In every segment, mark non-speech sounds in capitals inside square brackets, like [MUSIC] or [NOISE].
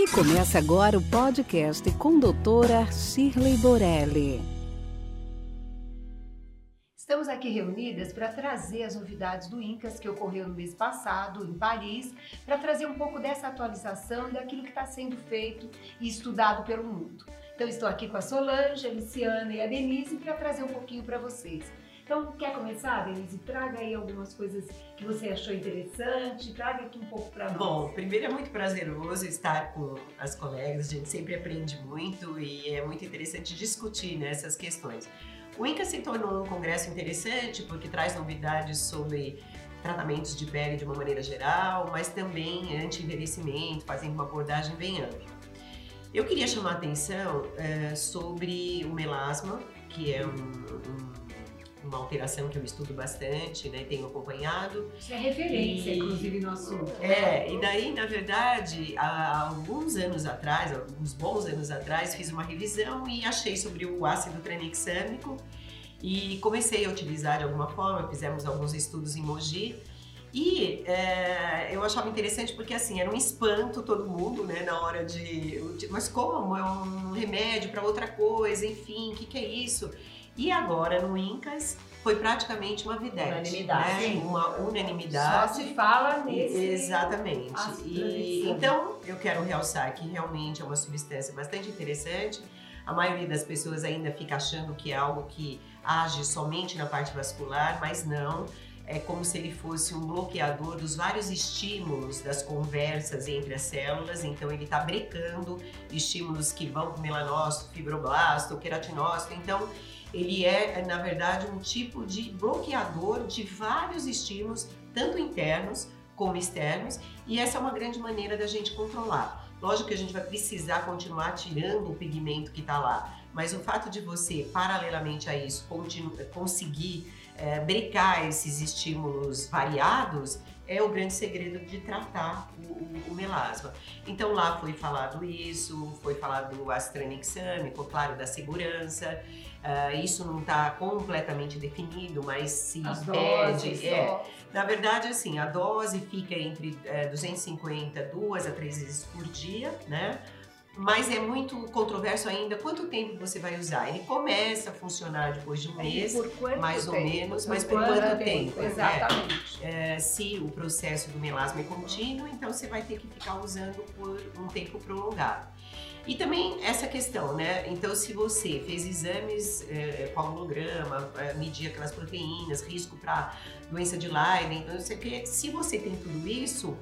E começa agora o podcast com doutora Shirley Borelli. Estamos aqui reunidas para trazer as novidades do INCAS que ocorreu no mês passado em Paris, para trazer um pouco dessa atualização daquilo que está sendo feito e estudado pelo mundo. Então estou aqui com a Solange, a Luciana e a Denise para trazer um pouquinho para vocês. Então, quer começar, Denise? Traga aí algumas coisas que você achou interessante, traga aqui um pouco para nós. Bom, primeiro é muito prazeroso estar com as colegas, a gente sempre aprende muito e é muito interessante discutir né, questões. O INCA se tornou um congresso interessante porque traz novidades sobre tratamentos de pele de uma maneira geral, mas também anti-envelhecimento, fazendo uma abordagem bem ampla. Eu queria chamar a atenção é, sobre o melasma, que é um, um uma alteração que eu estudo bastante, né, tenho acompanhado. Isso é referência, e, inclusive, no assunto. É, e daí, na verdade, há alguns anos atrás, alguns bons anos atrás, fiz uma revisão e achei sobre o ácido tranexâmico e comecei a utilizar de alguma forma, fizemos alguns estudos em Mogi, e é, eu achava interessante porque assim era um espanto todo mundo, né, na hora de, mas como é um remédio para outra coisa, enfim, o que, que é isso? E agora no Incas foi praticamente uma videte. Unanimidade. Né? Uma unanimidade. Só se fala nesse. Exatamente. E, então, eu quero realçar que realmente é uma substância bastante interessante. A maioria das pessoas ainda fica achando que é algo que age somente na parte vascular, mas não. É como se ele fosse um bloqueador dos vários estímulos das conversas entre as células. Então, ele está brecando estímulos que vão para o melanócito, fibroblasto, queratinócito. Então, ele é, na verdade, um tipo de bloqueador de vários estímulos, tanto internos como externos, e essa é uma grande maneira da gente controlar. Lógico que a gente vai precisar continuar tirando o pigmento que está lá, mas o fato de você, paralelamente a isso, conseguir é, brecar esses estímulos variados é o grande segredo de tratar o, o, o, melasma. Então lá foi falado isso, foi falado do astranexâmico, claro, da segurança. Uh, isso não está completamente definido, mas se As pede. Doses, é, na verdade, assim, a dose fica entre é, 250 duas a três vezes por dia, né? Mas é muito controverso ainda quanto tempo você vai usar. Ele começa a funcionar depois de um mês, mais tempo? ou menos, mas por, por quanto, quanto tempo? tempo? Né? Exatamente. É, se o processo do melasma é contínuo, então você vai ter que ficar usando por um tempo prolongado. E também essa questão, né? Então, se você fez exames é, com holograma, é, medir aquelas proteínas, risco para doença de Lyme, não sei o que, se você tem tudo isso,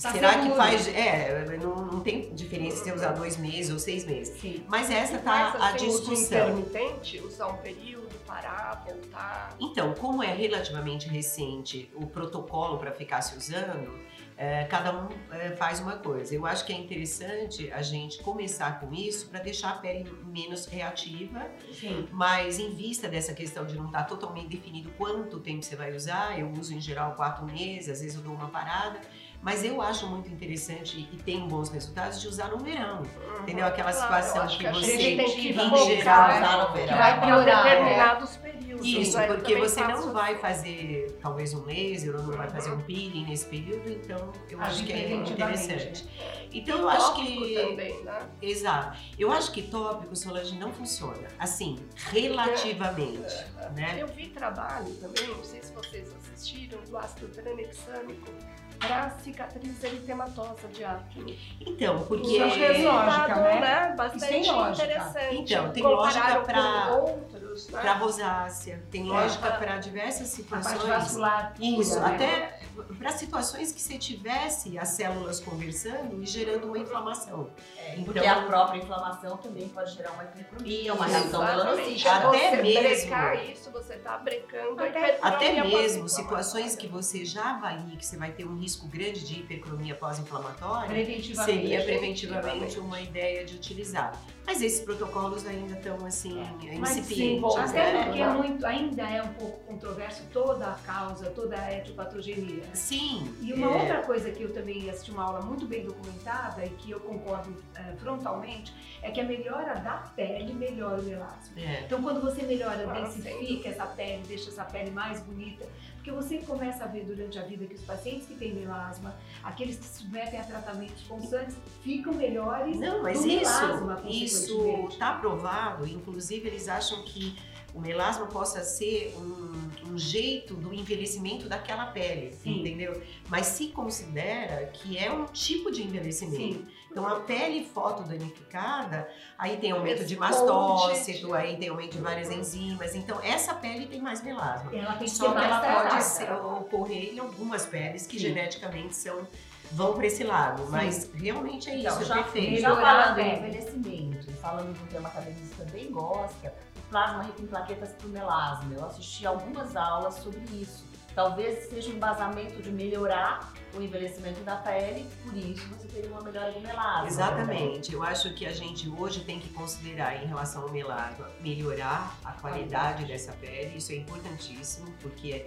Tá Será que faz. É, não, não tem diferença se você usar dois meses ou seis meses. Sim. Mas essa e tá a discussão. intermitente, usar um período, parar, voltar. Então, como é relativamente recente o protocolo para ficar se usando, é, cada um é, faz uma coisa. Eu acho que é interessante a gente começar com isso para deixar a pele menos reativa, Sim. mas em vista dessa questão de não estar tá totalmente definido quanto tempo você vai usar, eu uso em geral quatro meses, às vezes eu dou uma parada. Mas eu acho muito interessante e tenho bons resultados de usar no verão. Uhum, entendeu? Aquela claro, situação que, que você, tem que em geral, usar no verão. Vai piorar. determinados períodos. Isso, porque você não vai fazer talvez um laser ou não vai fazer um peeling nesse período, então eu acho que é interessante. Então eu acho que. Também, né? Exato. Eu acho que tópico Solange não funciona. Assim, relativamente. É, né? Eu vi trabalho também, não sei se vocês assistiram, do ácido tranexâmico para cicatriz eritematosa de acne. Então, porque Isso é lógica, né? né? Bastante interessante. Então, tem lógica para outros, né? para rosácea, tem é. lógica para diversas situações. vascular. Isso, né? até para situações que você tivesse as células conversando e gerando uma inflamação. É, então, porque a própria inflamação também pode gerar uma hipercromia, uma reação melanocítica. Até você mesmo. isso, você está brecando até, até mesmo situações que você já avalia que você vai ter um risco grande de hipercromia pós-inflamatória, seria preventivamente uma ideia de utilizar. Mas esses protocolos ainda estão assim, é. incipientes. Até né? porque é muito, ainda é um pouco controverso toda a causa, toda a etiopatogenia. Sim. E uma é. outra coisa que eu também assisti uma aula muito bem documentada e que eu concordo é, frontalmente é que a melhora da pele melhora o melasma. É. Então, quando você melhora, densifica essa pele, deixa essa pele mais bonita, Porque você começa a ver durante a vida que os pacientes que têm melasma, aqueles que se submetem a tratamentos constantes, ficam melhores Não, mas do isso melasma, isso está provado. Inclusive, eles acham que o melasma possa ser um, um jeito do envelhecimento daquela pele, Sim. entendeu? Mas se considera que é um tipo de envelhecimento. Sim. Então, a pele fotodanificada, aí tem aumento de mastócito, aí tem aumento de várias enzimas. Então, essa pele tem mais melasma. Ela tem que Só que ela tratada. pode ser, ocorrer em algumas peles que Sim. geneticamente são vão para esse lado, mas realmente é isso, Então, é já, perfeito. já falando envelhecimento falando de um tema que a Denise também gosta, o plasma rico em plaquetas para o melasma. Eu assisti algumas aulas sobre isso. Talvez seja um embasamento de melhorar o envelhecimento da pele, por isso você teria uma melhora do melasma. Exatamente. Eu acho que a gente hoje tem que considerar em relação ao melasma melhorar a qualidade dessa pele. Isso é importantíssimo, porque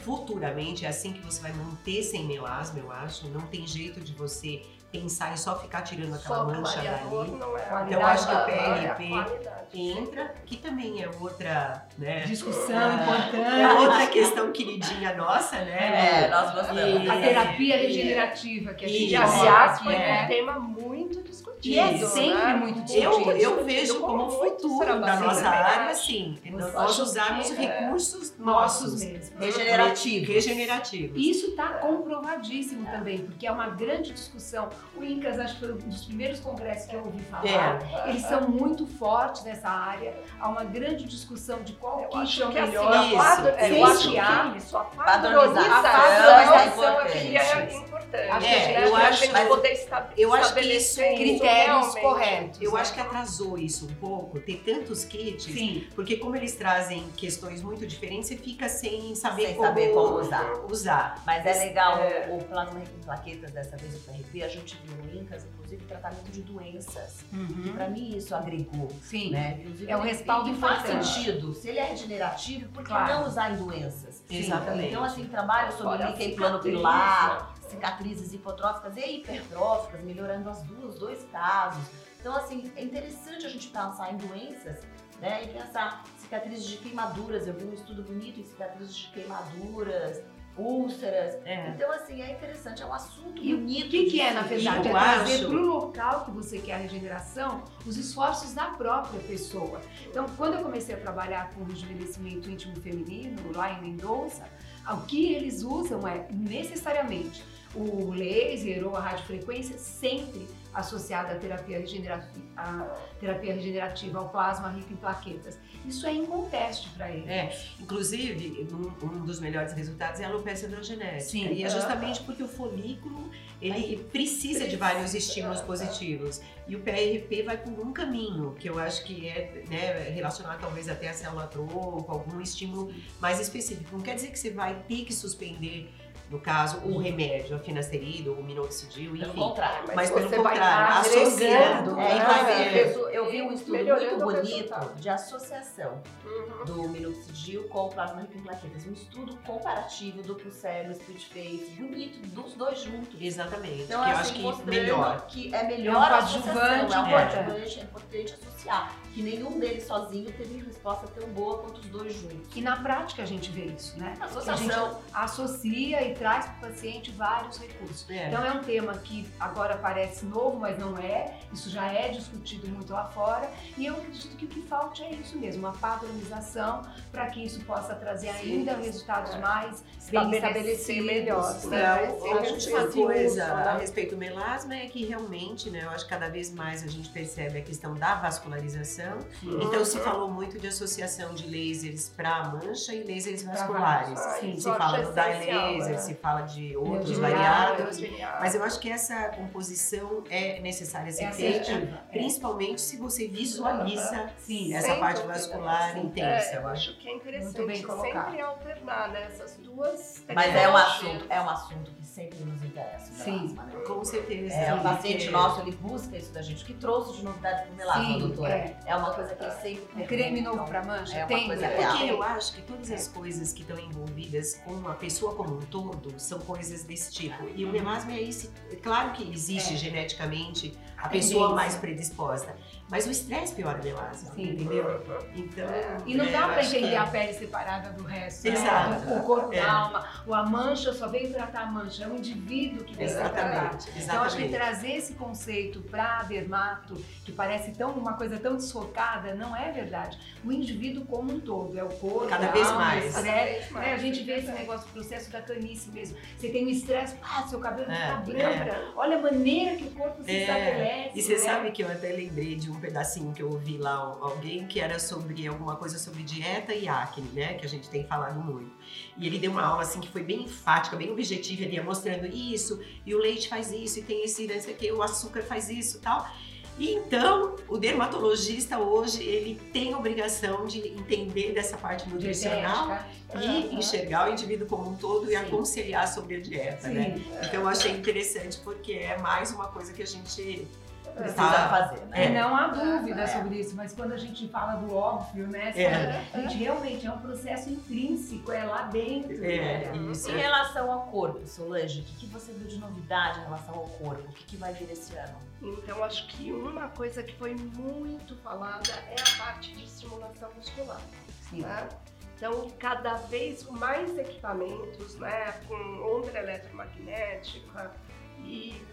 futuramente é assim que você vai manter sem melasma, eu acho. Não tem jeito de você pensar em só ficar tirando aquela Só mancha dali. não é. Então, eu acho que o é qualidade. entra, que também é outra, né? Discussão É importante. [LAUGHS] outra questão queridinha nossa, né? É, nós gostamos. E- A terapia regenerativa que a gente. E, aliás, aqui, foi né? um tema muito discutido. E é sempre né? muito Eu, discutido. eu vejo como muitos futuro da nossa área, acho. sim. Nós usarmos que, recursos nossos nossos. mesmos. Regenerativo. Regenerativos. Isso está comprovadíssimo também, porque é uma grande discussão. O INCAS, acho que foi um dos primeiros congressos que eu ouvi falar. É. Eles são muito fortes nessa área. Há uma grande discussão de qual Eu kit é o que assim, melhor. a quadro- Isso, é, eu acho que isso, a Padronização é é que é importante. Acho que né? eu acho- mas poder esta- eu acho que estabelecer isso- isso Critérios realmente. corretos. Eu né? acho que atrasou isso um pouco, ter tantos kits, Sim. porque como eles trazem questões muito diferentes, você fica sem saber, Sem como, saber como usar. usar. Mas é legal É. o, o plasma rico em plaquetas, dessa vez o PRP, a gente viu no INCAS, inclusive, tratamento de doenças. E Uhum. pra mim isso agregou. Sim. Né? Inclusive, É um respaldo e faz sentido. Se ele é regenerativo, por que Claro. não usar em doenças? Sim. Exatamente. Então, assim, trabalho sobre Olha, líquen plano pilar, cicatrizes hipotróficas e hipertróficas, melhorando as duas, dois casos. Então, assim, é interessante a gente pensar em doenças, né? E pensar cicatrizes de queimaduras. Eu vi um estudo bonito em cicatrizes de queimaduras, úlceras. É. Então, assim, é interessante, é um assunto E o bonito. que, que de é, na ver. verdade? É Eu trazer acho- para o local que você quer a regeneração os esforços da própria pessoa. Então, quando eu comecei a trabalhar com rejuvenescimento íntimo feminino, lá em Mendonça, o que eles usam é necessariamente o laser ou a radiofrequência sempre associada à terapia regenerativa, à terapia regenerativa, ao plasma rico em plaquetas. Isso é inconteste para eles. É, inclusive, um, um dos melhores resultados é a alopecia androgenética. Sim. E é justamente porque o folículo, ele precisa de vários estímulos positivos. E o PRP vai por um caminho, que eu acho que é né, relacionado talvez até a célula-tronco, algum estímulo mais específico. Não quer dizer que você vai ter que suspender, no caso, o remédio, a finasterida ou o minoxidil, Pelo enfim. contrário. Mas pelo você vai contrário, estar associando, É, né? ver. ver. Eu vi um estudo muito bonito de associação Uhum. do minoxidil com o plasma rico em plaquetas. Um estudo comparativo duplo cérebro, split face, bonito, dos dois juntos. Exatamente, Então, que eu assim, acho que mostrando melhor. que é melhor É um a coadjuvante associação, é um coadjuvante, é importante associar. Que nenhum deles sozinho teve resposta tão boa quanto os dois juntos. E na prática a gente vê isso, né? A gente Associação. associa e traz para o paciente vários recursos. É. Então é um tema que agora parece novo, mas não é. Isso já é discutido muito lá fora. E eu acredito que o que falta é isso mesmo, uma padronização para que isso possa trazer ainda resultados é. mais bem Estabelecer estabelecidos. melhor, Não, né? a última respeito, coisa né? a respeito do melasma é que realmente, né, eu acho que cada vez mais a gente percebe a questão da vascularização. Então se falou muito de associação de lasers para mancha e lasers vasculares. Sim, Se fala do dye essencial, laser, né? se fala de outros variados. Mas eu acho que essa composição é necessária ser É feita. É. principalmente se você visualiza Sim, essa Sem parte vascular Sim. intensa. É, eu acho. que é interessante Muito bem colocado. sempre alternar né, essas duas Mas é um assunto, é um assunto que sempre nos interessa. o Sim. melasma, né? Com certeza. É, o Sim, paciente nosso, ele busca isso da gente. O que trouxe de novidade pro melasma, Sim, doutora? é. É. uma coisa que ele sempre Um creme novo então, para mancha? é uma tem? coisa né? real. Porque eu acho que todas as coisas que estão envolvidas com a pessoa como um todo são coisas desse tipo. E o melasma é esse. é Claro que existe É. geneticamente a pessoa mais predisposta. Mas o estresse piora a melasma, Sim. entendeu? Então, E não é, dá para que entender é. a pele separada do resto. Exato. Né? O corpo É. da alma. Ou a mancha só veio tratar a mancha. É um indivíduo que veio tratar. Exatamente, Então, acho que exatamente. trazer esse conceito para dermato, que parece tão uma coisa tão desfocada, não é verdade. O indivíduo como um todo, é o corpo, Cada a vez alma, mais. o estresse, Cada vez né? mais, A gente é vê esse verdade. negócio, o processo da canice mesmo. Você tem um estresse, ah, seu cabelo É, fica é. branco. Olha a maneira que o corpo se É, estabelece. E você né? sabe que eu até lembrei de um pedacinho que eu ouvi lá alguém que era sobre alguma coisa sobre dieta e acne, né? Que a gente tem falado muito. E ele deu uma aula assim que foi bem enfática, bem objetiva, ele ia mostrando isso, e o leite faz isso, e tem esse, não sei o que, o açúcar faz isso e tal. E então, o dermatologista hoje, ele tem a obrigação de entender dessa parte nutricional e Aham. enxergar o indivíduo como um todo e Sim. aconselhar sobre a dieta, né? Sim. Então eu achei interessante porque é mais uma coisa que a gente Precisa Tá. fazer, né? É, não há dúvida É. sobre isso, mas quando a gente fala do óbvio, né? É. A gente realmente é um processo intrínseco, é lá dentro. é né? isso. Em relação ao corpo, Solange, o que, que você viu de novidade em relação ao corpo? O que, que vai vir esse ano? Então, acho que uma coisa que foi muito falada é a parte de estimulação muscular. Sim. né? Então, cada vez com mais equipamentos, né, com onda eletromagnética e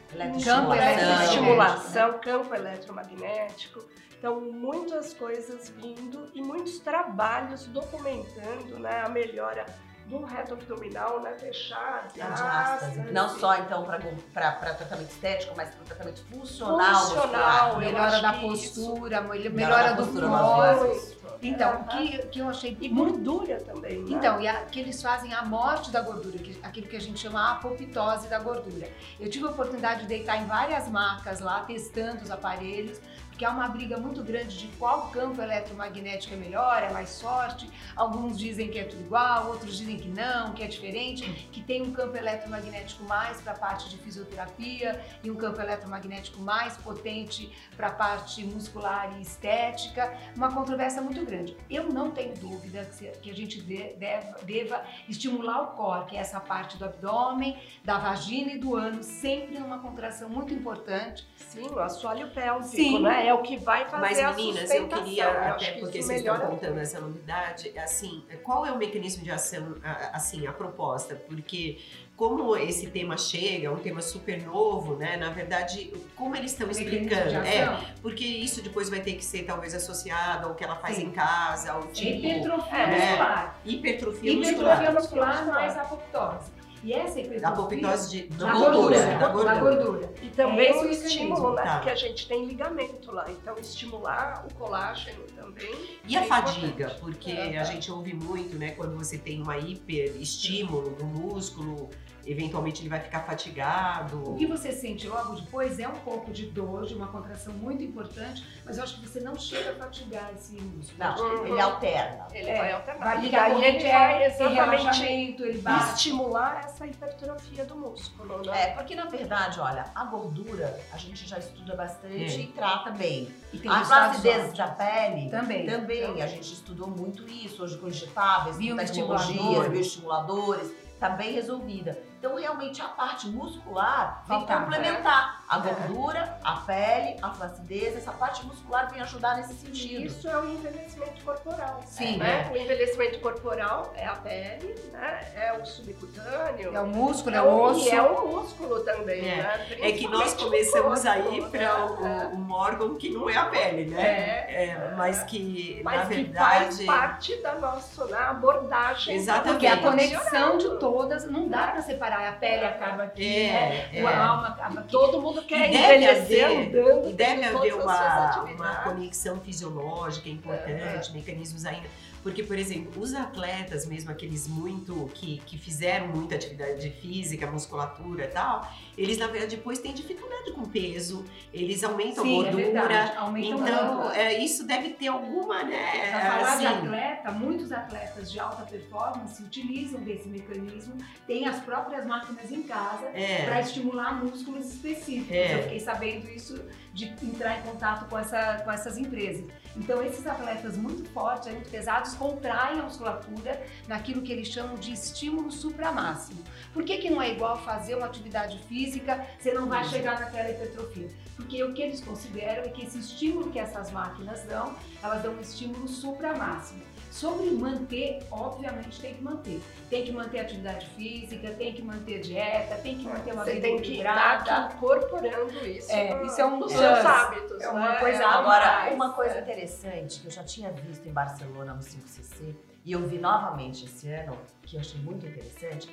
Campo estimulação, campo eletromagnético. Então, muitas coisas vindo e muitos trabalhos documentando né, a melhora do reto abdominal, né, fechar a diástase. diástase. Não só então para tratamento estético, mas para tratamento funcional, Funcional, Melhora da postura, melhora, Melhora da do postura, pós. Então, o que, que eu achei E gordura também, né? Então, e a, que eles fazem a morte da gordura, que, aquilo que a gente chama a apoptose da gordura. Eu tive a oportunidade de deitar em várias marcas lá, testando os aparelhos, porque há uma briga muito grande de qual campo eletromagnético é melhor, é mais forte. Alguns dizem que é tudo igual, outros dizem que não, que é diferente, que tem um campo eletromagnético mais para a parte de fisioterapia e um campo eletromagnético mais potente para a parte muscular e estética. Uma controvérsia muito grande. Eu não tenho dúvida que, que a gente de- deva, deva estimular o core, que é essa parte do abdômen, da vagina e do ânus, sempre numa contração muito importante. Sim, o assoalho pélvico, Sim. né? É o que vai fazer Mas a meninas, eu queria, acho até que porque vocês estão contando essa novidade, assim, qual é o mecanismo de ação, a- assim, a proposta? Porque como esse tema chega, é um tema super novo, né? Na verdade, como eles estão Mecanismo explicando? É, porque isso depois vai ter que ser talvez associado ao que ela faz Sim. em casa, ao tipo Hipertrofia É. muscular. hipertrofia Hipertrofia muscular. muscular mais apoptose. E essa A hipertrofia... apoptose de, da da gordura, gordura, da da gordura. E também É o estímulo, né? tá. Porque a gente tem ligamento lá. Então, estimular o colágeno também. E a é fadiga? importante. Porque É, a tá. gente ouve muito, né? Quando você tem uma hiperestímulo no músculo, eventualmente ele vai ficar fatigado. O que você sente logo depois é um pouco de dor, de uma contração muito importante, mas eu acho que você não chega a fatigar esse músculo. Não, Uhum. ele alterna. Ele É, vai alternar. Vai e ligar daí ele vai exatamente relaxamento, ele vai... estimular essa hipertrofia do músculo, né? É, porque na verdade, olha, a gordura a gente já estuda bastante É. e trata bem. E tem A flacidez da pele Também. também. A gente estudou muito isso hoje com injetáveis, com Bioestimuladores. tecnologias, bioestimuladores, tá bem resolvida. Então, realmente, a parte muscular vem Faltava, complementar a É. gordura, a pele, a flacidez. Essa parte muscular vem ajudar nesse sentido. isso é o envelhecimento corporal. Sim. né? O envelhecimento corporal é a pele, né? é o subcutâneo. É o músculo, é é o o, osso. e é o músculo também, É. né? É que nós começamos a músculo, ir para né? um órgão que não é a pele, né? É. É, mas que, Mas na que verdade. faz parte da nossa né, abordagem. Exatamente. Porque a conexão de todas, não dá pra separar. A pele acaba aqui, É, né? é. a alma acaba aqui. Todo mundo quer E deve haver-. E deve haver uma, uma conexão fisiológica importante, mecanismos ainda. Porque, por exemplo, os atletas, mesmo aqueles muito que, que fizeram muita atividade física, musculatura e tal, eles na verdade depois têm dificuldade com peso, eles aumentam Sim, é gordura. verdade. Aumenta então, é, isso deve ter alguma, né? Para falar de assim, atleta, muitos atletas de alta performance utilizam desse mecanismo, têm as próprias máquinas em casa é, para estimular músculos específicos. É. Eu fiquei sabendo isso de entrar em contato com, essa, com essas empresas. Então, esses atletas muito fortes, muito pesados, contraem a musculatura naquilo que eles chamam de estímulo supramáximo. Por que, que não é igual fazer uma atividade física você não vai chegar naquela hipertrofia. Porque o que eles consideram é que esse estímulo que essas máquinas dão, elas dão um estímulo supra-máximo. Sobre manter, obviamente tem que manter. Tem que manter atividade física, tem que manter dieta, tem que manter uma Você vida tem que equilibrada. estar incorporando isso, É, no- isso é um plus. seus hábitos. É uma né? coisa É Agora, mais, uma coisa é. interessante que eu já tinha visto em Barcelona no 5cc e eu vi novamente esse ano, que eu achei muito interessante,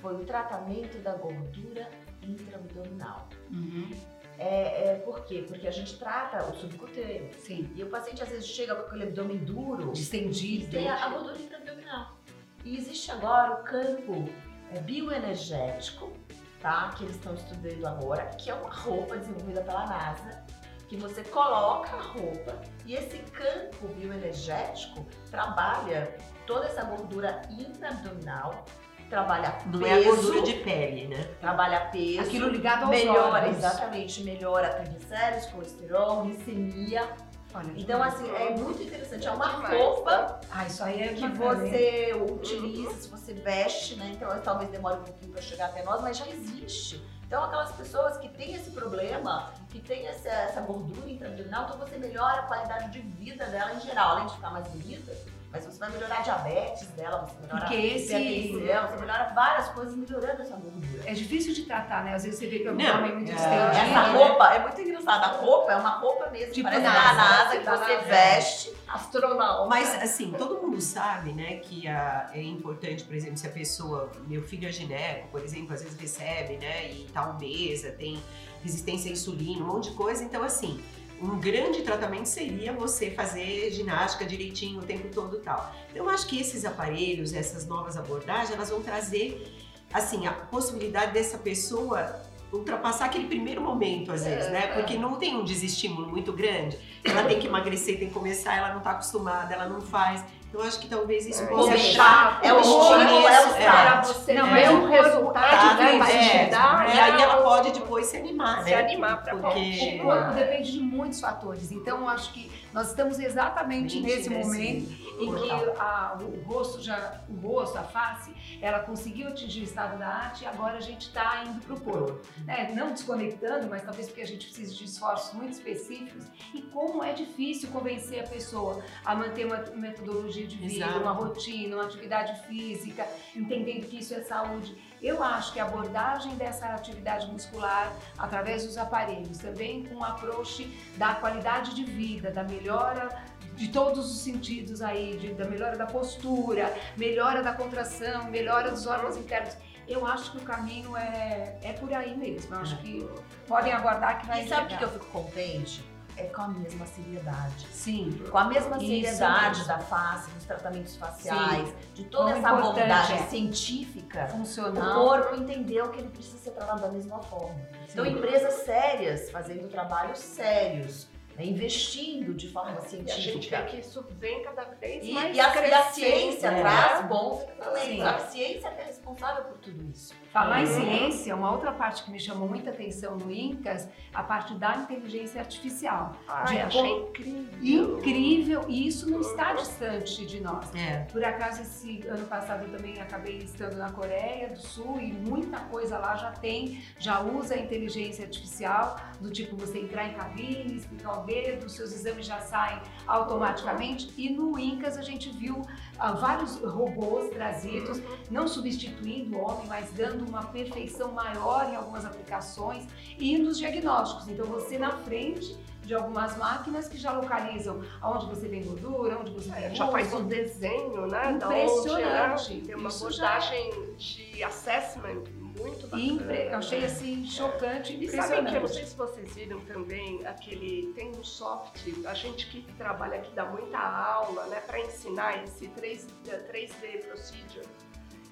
foi o tratamento da gordura intraabdominal. Uhum, É, é, por quê? Porque a gente trata o subcutâneo. Sim. E o paciente às vezes chega com aquele abdômen duro e Distendido. tem a, a gordura intraabdominal. E existe agora o campo é, bioenergético, tá? Que eles estão estudando agora, que é uma roupa desenvolvida pela NASA, que você coloca a roupa e esse campo bioenergético trabalha toda essa gordura intraabdominal, trabalha peso, Não é a gordura de pele, né? trabalha peso, Aquilo ligado aos melhora, órgãos. exatamente, melhora triglicéridos, colesterol, glicemia. Olha, Então, assim, é muito interessante. É uma Demais, roupa Ah, isso aí é que você utiliza, se você veste, né? Então, talvez demore um pouquinho para chegar até nós, mas já existe. Então, aquelas pessoas que têm esse problema, que têm essa, essa gordura intraabdominal, então você melhora a qualidade de vida dela em geral, além de ficar mais bonita. Mas você vai melhorar a diabetes dela, você melhora Porque a esse- hipertensão, você melhora várias coisas melhorando essa gordura. É difícil de tratar, né? Às vezes você vê que Não, abdômen é muito é. distendido. Essa roupa é muito engraçada. A roupa é uma roupa mesmo, Tipo parece NASA, da NASA, parece que você NASA. veste. Astronauta. Mas assim, todo mundo sabe, né, que a- é importante, por exemplo, se a pessoa, meu filho é gineco, por exemplo, às vezes recebe, né, e tá obesa, tem resistência à insulina, um monte de coisa. Então, assim, um grande tratamento seria você fazer ginástica direitinho o tempo todo e tal. Então, eu acho que esses aparelhos, essas novas abordagens, elas vão trazer, assim, a possibilidade dessa pessoa ultrapassar aquele primeiro momento, às vezes, né? Porque não tem um desestímulo muito grande. Ela tem que emagrecer, tem que começar, ela não tá acostumada, ela não faz. Eu acho que talvez isso É, possa deixar é o um estímulo, é o é. start. você Não, o corpo resultado, tá né? de Vai é. dar, E aí né, ela o- pode depois se animar, se né? animar pra Porque- O corpo depende de muitos fatores. Então, eu acho que nós estamos exatamente nesse nesse momento em que a- o rosto já, o rosto, a face, ela conseguiu atingir o estado da arte e agora a gente está indo para o corpo. né? Não desconectando, mas talvez porque a gente precise de esforços muito específicos. E como é difícil convencer a pessoa a manter uma metodologia de vida, Exato. uma rotina, uma atividade física, entendendo que isso é saúde. Eu acho que a abordagem dessa atividade muscular, através dos aparelhos, também com o approach da qualidade de vida, da melhora de todos os sentidos aí, de- da melhora da postura, melhora da contração, melhora dos órgãos internos. Eu acho que o caminho é, é por aí mesmo. Eu acho que podem aguardar que vai E sabe o que eu fico contente? É com a mesma seriedade. Sim. Com a mesma seriedade da face, dos tratamentos faciais, de toda essa abordagem é. científica. O Funcional. corpo entendeu que ele precisa ser tratado da mesma forma. Então, Sim. empresas sérias fazendo trabalhos sérios, né, investindo de forma E a gente científica. vê que isso vem cada vez E, mais e a, e a ciência né? traz bons talentos. A ciência é responsável por tudo isso. Falar em Uhum. ciência, uma outra parte que me chamou muita atenção no INCAS, a parte da inteligência artificial. Ai, De achei como- incrível. Incrível, e isso não está distante de nós. É. Por acaso, esse ano passado eu também acabei estando na Coreia do Sul e muita coisa lá já tem, já usa a inteligência artificial, do tipo você entrar em cabine, explicar o dedo, os seus exames já saem automaticamente. E no INCAS a gente viu ah, vários robôs trazidos, não substituindo o homem, mas dando uma perfeição maior em algumas aplicações e nos diagnósticos. Então você na frente de algumas máquinas que já localizam aonde você tem gordura, onde você tem É, já faz um desenho, né? da Impressionante. onde, né? Tem uma Isso já- abordagem de assessment muito bacana. Impre- Eu achei assim chocante, E sabem que eu não sei se vocês viram também aquele tem um software, a gente que trabalha aqui dá muita aula, né, para ensinar esse 3, 3D procedure.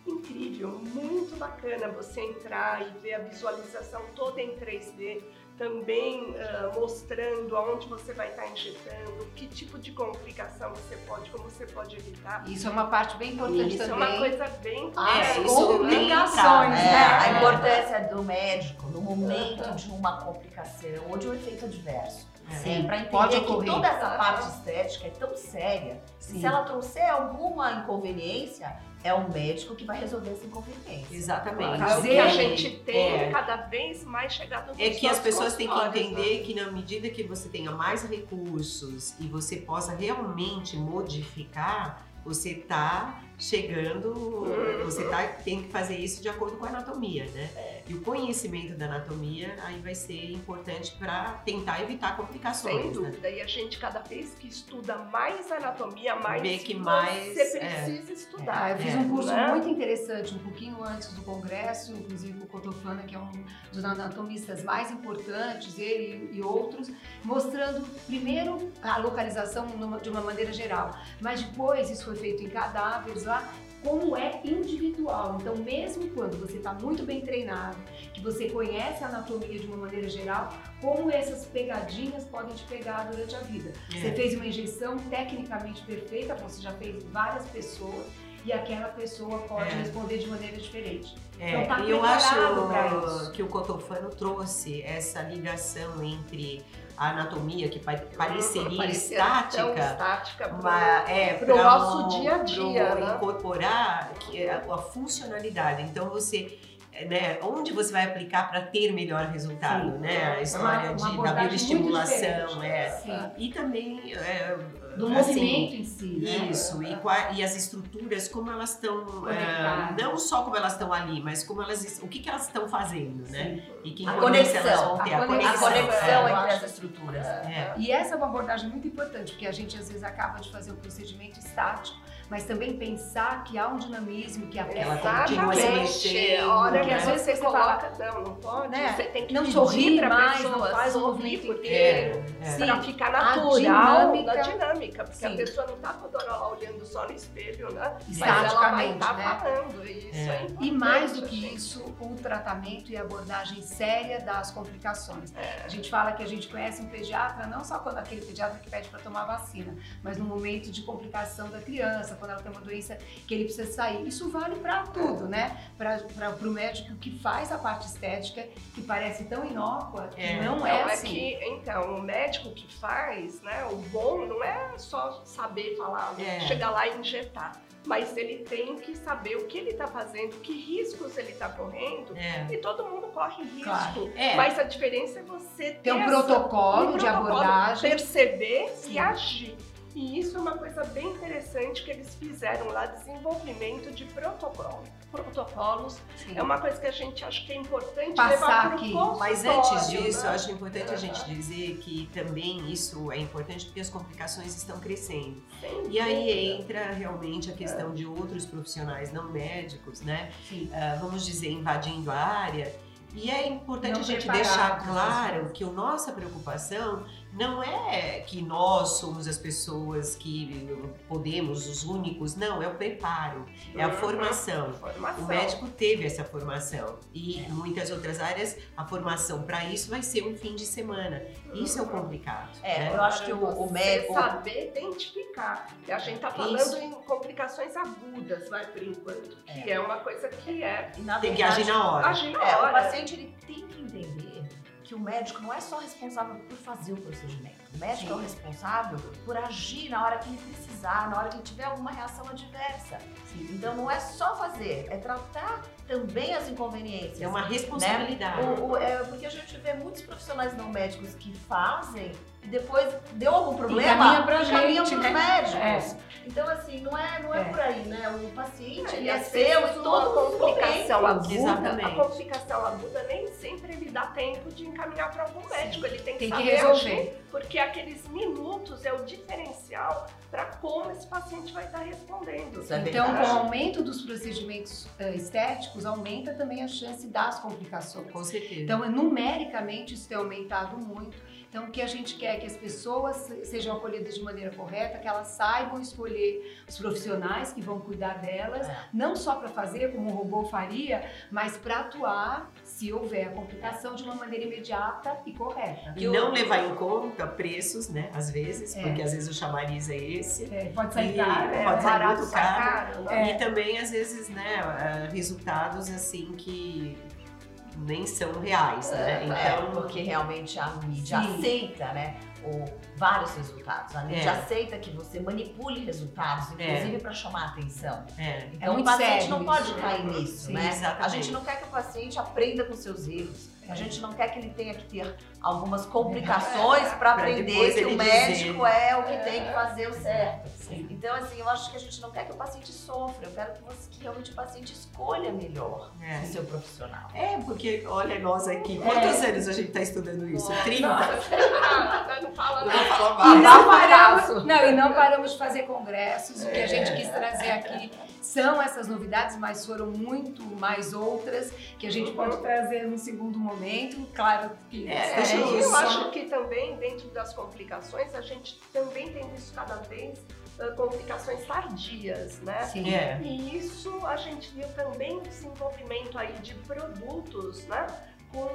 Incrível, muito bacana você entrar e ver a visualização toda em 3D, também ah, mostrando aonde você vai estar injetando, que tipo de complicação você pode, como você pode evitar. Isso é uma parte bem importante Isso é também. uma coisa bem Ah, É, isso complicações, tem É, né? a importância do médico no momento de uma complicação ou de um efeito adverso. Sim, para entender pode que toda essa parte estética é tão séria. Sim. Se ela trouxer alguma inconveniência, é o médico que vai resolver essa inconveniência. Exatamente. É o que a gente tem É. cada vez mais chegado nos É que as pessoas têm que entender que na medida que você tenha mais recursos e você possa realmente modificar, você está chegando, você tá, tem que fazer isso de acordo com a anatomia, né? E o conhecimento da anatomia aí vai ser importante para tentar evitar Sem complicações, né? dúvida. E a gente, cada vez que estuda mais anatomia, mais Vê que você mais, é. precisa estudar. Ah, eu fiz É. um curso Né? muito interessante, um pouquinho antes do congresso, inclusive o Cotofana, que é um dos anatomistas mais importantes, ele e outros, mostrando primeiro a localização de uma maneira geral, mas depois isso foi feito em cadáveres como é individual. Então, mesmo quando você está muito bem treinado, que você conhece a anatomia de uma maneira geral, como essas pegadinhas podem te pegar durante a vida. Você É. fez uma injeção tecnicamente perfeita, você já fez várias pessoas e aquela pessoa pode É. responder de maneira diferente. É, Então, tá e eu acho que o Cotofano trouxe essa ligação entre a anatomia, que pa- pareceria Parecia estática, estática pro- Mas é pro pra nosso um- dia a dia, né? incorporar que é a, a funcionalidade. Então você né, onde você vai aplicar para ter melhor resultado, Sim. né? A história Uma- uma de, da bioestimulação, é. Sim. E também é, Do assim, movimento em si, né? isso, e, e as estruturas, como elas estão, Conectadas. não só como elas estão ali, mas como elas, o que, que elas estão fazendo, né? Sim. E que A importância elas conexão, vão ter, a conexão, A conexão é, entre as estruturas. É. E essa é uma abordagem muito importante, porque a gente às vezes acaba de fazer um procedimento estático, mas também pensar que há um dinamismo, que a pele continua se mexendo, A hora que né? às vezes você coloca, não, não pode, Né? você tem que Não pedir sorri pra mais, pessoa, não faz o sorrir, movimento porque É, é. pra ficar A natural dinâmica- na dinâmica, porque a Sim. pessoa não tá toda hora lá olhando só no espelho, né? Estaticamente, estar né? falando, e isso é, É. E mais do que isso, o tratamento e a abordagem séria das complicações. É. A gente fala que a gente conhece um pediatra não só quando aquele pediatra que pede para tomar vacina, mas no momento de complicação da criança, quando ela tem uma doença que ele precisa sair. Isso vale para tudo, né? Para o médico que faz a parte estética, que parece tão inócua, que É. não Não, é é assim. que, então, o médico que faz, né, o bom não é só saber falar, É. chegar lá e injetar. Mas ele tem que saber o que ele está fazendo, que riscos ele está correndo. É. E todo mundo corre risco. Claro. É. Mas a diferença é você ter um essa- protocolo um de protocolo, abordagem. perceber Sim. e agir. E isso é uma coisa bem interessante que eles fizeram lá, desenvolvimento de protocolo. protocolos. Sim. É uma coisa que a gente acha que é importante Passar aqui. Mas antes né? disso, eu acho importante a gente dizer que também isso é importante porque as complicações estão crescendo. E aí entra realmente a questão de outros profissionais não médicos, né? Sim. Ah, vamos dizer, invadindo a área. E é importante Não a gente deixar claro que a nossa preocupação não é que nós somos as pessoas que podemos, os únicos, não, é o preparo, é a Uhum. formação. Formação. O médico teve essa formação e em muitas outras áreas a formação para isso vai ser um fim de semana. Isso é o complicado. É, né? eu acho que o, o médico. saber identificar. E a gente tá falando Isso. em complicações agudas, vai por enquanto, que é, uma coisa que é na Tem que verdade, agir na hora. agir na É, o hora. paciente ele tem que entender que o médico não é só responsável por fazer o procedimento. O médico Sim. é o responsável por agir na hora que ele precisar, na hora que ele tiver alguma reação adversa. Então não é só fazer, é tratar também as inconveniências. É uma responsabilidade. O- o- é, porque a gente vê muitos profissionais não médicos que fazem e depois deu algum problema caminha e gente, pros né? médicos. Então, assim, não é, não é, É. por aí, né? O paciente, E ele é seu e todo mundo complicação aguda, Exatamente. a complicação aguda nem sempre ele dá tempo de encaminhar para algum médico. Ele tem que Tem que saber resolver. agir, porque aqueles minutos é o diferencial para como esse paciente vai estar respondendo. Isso é Então, com o aumento dos procedimentos eh, estéticos, aumenta também a chance das complicações. Com certeza. Então, numericamente, isso tem aumentado muito. Então, o que a gente quer é que as pessoas sejam acolhidas de maneira correta, que elas saibam escolher os profissionais que vão cuidar delas, É. não só para fazer como um robô faria, mas para atuar, se houver a complicação, de uma maneira imediata e correta. E não levar em conta preços, né? Às vezes, É. porque às vezes o chamariz é esse. É, pode sair E caro, É, pode sair barato muito caro. caro, né? É. E também, às vezes, né, ah, resultados assim que nem são reais, né? É, Então, porque realmente a mídia Sim. aceita, né? O, vários resultados. A mídia É. aceita que você manipule resultados, inclusive para chamar atenção. é, Então o paciente sério não pode né? cair nisso, Sim, né? exatamente. A gente não quer que o paciente aprenda com seus erros. A gente não quer que ele tenha que ter algumas complicações [LAUGHS] para aprender que o médico dizer. é o que tem que fazer o certo. Sim. Então, assim, eu acho que a gente não quer que o paciente sofra, eu quero que, você, que realmente o paciente escolha melhor É. o seu profissional. É, porque olha nós aqui, quantos anos a gente está estudando isso? 30? [LAUGHS] Não fala Não nada. fala E mais. não, paramos, [LAUGHS] não, e não paramos de fazer congressos. O que a gente quis trazer aqui são essas novidades, mas foram muito mais outras que a gente pode trazer num segundo momento. Claro que É, É, e eu acho que também, dentro das complicações, a gente também tem visto cada vez ah, complicações tardias, né? Sim. É. E isso a gente viu também o desenvolvimento aí de produtos, né? Com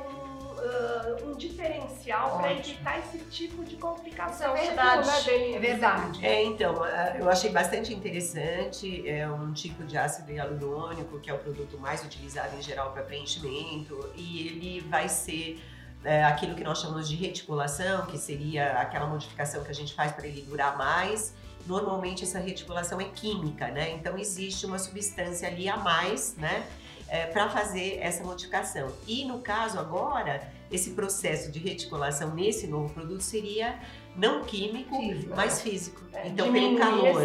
ah, um diferencial para evitar esse tipo de complicação. Isso é verdade. Né? É verdade. É, então, eu achei bastante interessante. É um tipo de ácido hialurônico, que é o produto mais utilizado em geral para preenchimento, e ele vai ser é, aquilo que nós chamamos de reticulação, que seria aquela modificação que a gente faz para ele durar mais. Normalmente essa reticulação é química, né? Então existe uma substância ali a mais, né? Para fazer essa modificação. E no caso agora, esse processo de reticulação nesse novo produto seria não químico, Físico. mas físico. É, então, pelo calor.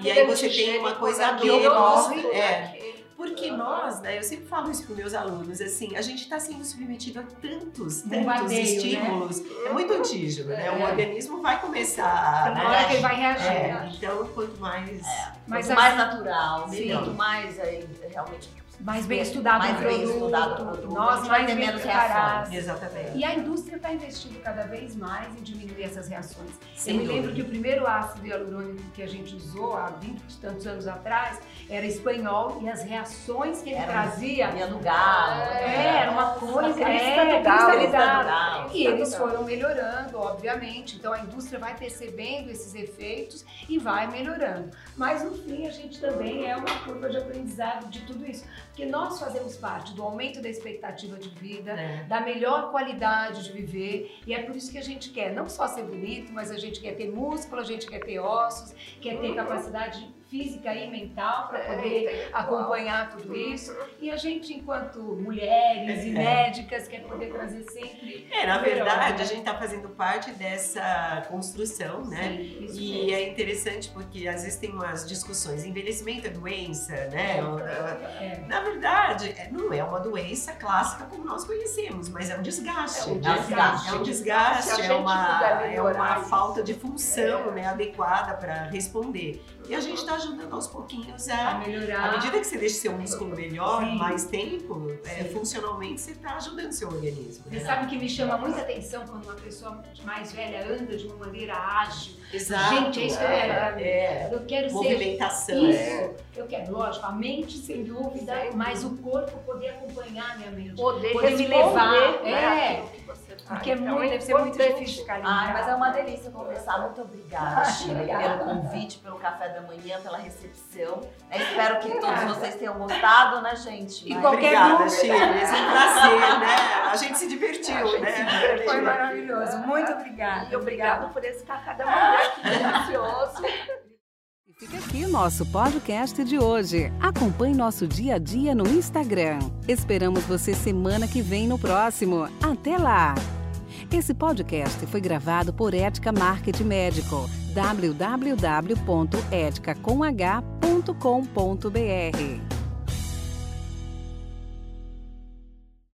E aí você tem uma coisa a menos, né, é. que- Porque nós, né, eu sempre falo isso para meus alunos, assim, a gente está sendo submetido a tantos, tantos Bombardeio, estímulos. É muito antígeno, né? O É. organismo vai começar, Tem uma hora né? que ele vai reagir. É, então, quanto mais... Mas Quanto assim, mais natural, Sim. quanto mais é, realmente mais bem estudado mais o bem produto, estudado o produto, nós mais ter bem menos preparados. Exatamente. E a indústria está investindo cada vez mais em diminuir essas reações. Sem eu me dúvida. lembro que o primeiro ácido hialurônico que a gente usou há 20 e tantos anos atrás era espanhol e as reações que ele Era- trazia Ia no galo. é, era uma coisa é, do galo, crista do crista galo. do galo. E eles foram melhorando, obviamente. Então a indústria vai percebendo esses efeitos e vai melhorando. Mas no fim a gente também é uma curva de aprendizado de tudo isso. Porque nós fazemos parte do aumento da expectativa de vida, É. da melhor qualidade de viver. E é por isso que a gente quer não só ser bonito, mas a gente quer ter músculo, a gente quer ter ossos, quer ter capacidade física e mental para poder É, acompanhar tudo isso. E a gente, enquanto mulheres e É. médicas, quer poder trazer sempre. É, na melhor, verdade, né? a gente está fazendo parte dessa construção, né? Sim, isso E mesmo. é interessante porque às vezes tem umas discussões, envelhecimento é doença, né? É. Na verdade, é- não é uma doença clássica como nós conhecemos, mas é um desgaste. É um né? desgaste. É um Se a desgaste, gente é uma, é uma falta de função né, adequada para responder. E a gente está ajudando aos pouquinhos A a. melhorar. À medida que você deixa seu músculo melhor, Sim. mais tempo, é, funcionalmente você está ajudando seu organismo. Você né? sabe que me chama muita atenção quando uma pessoa mais velha anda de uma maneira ágil. Exato. Gente, é isso que eu quero mim. É, Eu quero ser movimentação. isso. Eu quero, lógico, a mente sem dúvida, mas o corpo poder acompanhar a minha mente. Poder, Poder me levar, né, é. aquilo que você tá. Porque é Então, muito, deve ser muito difícil ficar Ai, mas é uma delícia conversar. Muito obrigada, Sheila, Obrigada. pelo convite, pelo café da manhã, pela recepção. Espero que todos vocês tenham gostado, né, gente? E Mas- qualquer Obrigada. Shirley. Foi um prazer, né? A gente se divertiu, gente né? se divertiu. Foi maravilhoso. Muito obrigada. E obrigado por esse café da manhã que delicioso. Fica aqui nosso podcast de hoje. Acompanhe nosso dia a dia no Instagram. Esperamos você semana que vem no próximo. Até lá! Esse podcast foi gravado por Ética Marketing Médico. www.eticacomh.com.br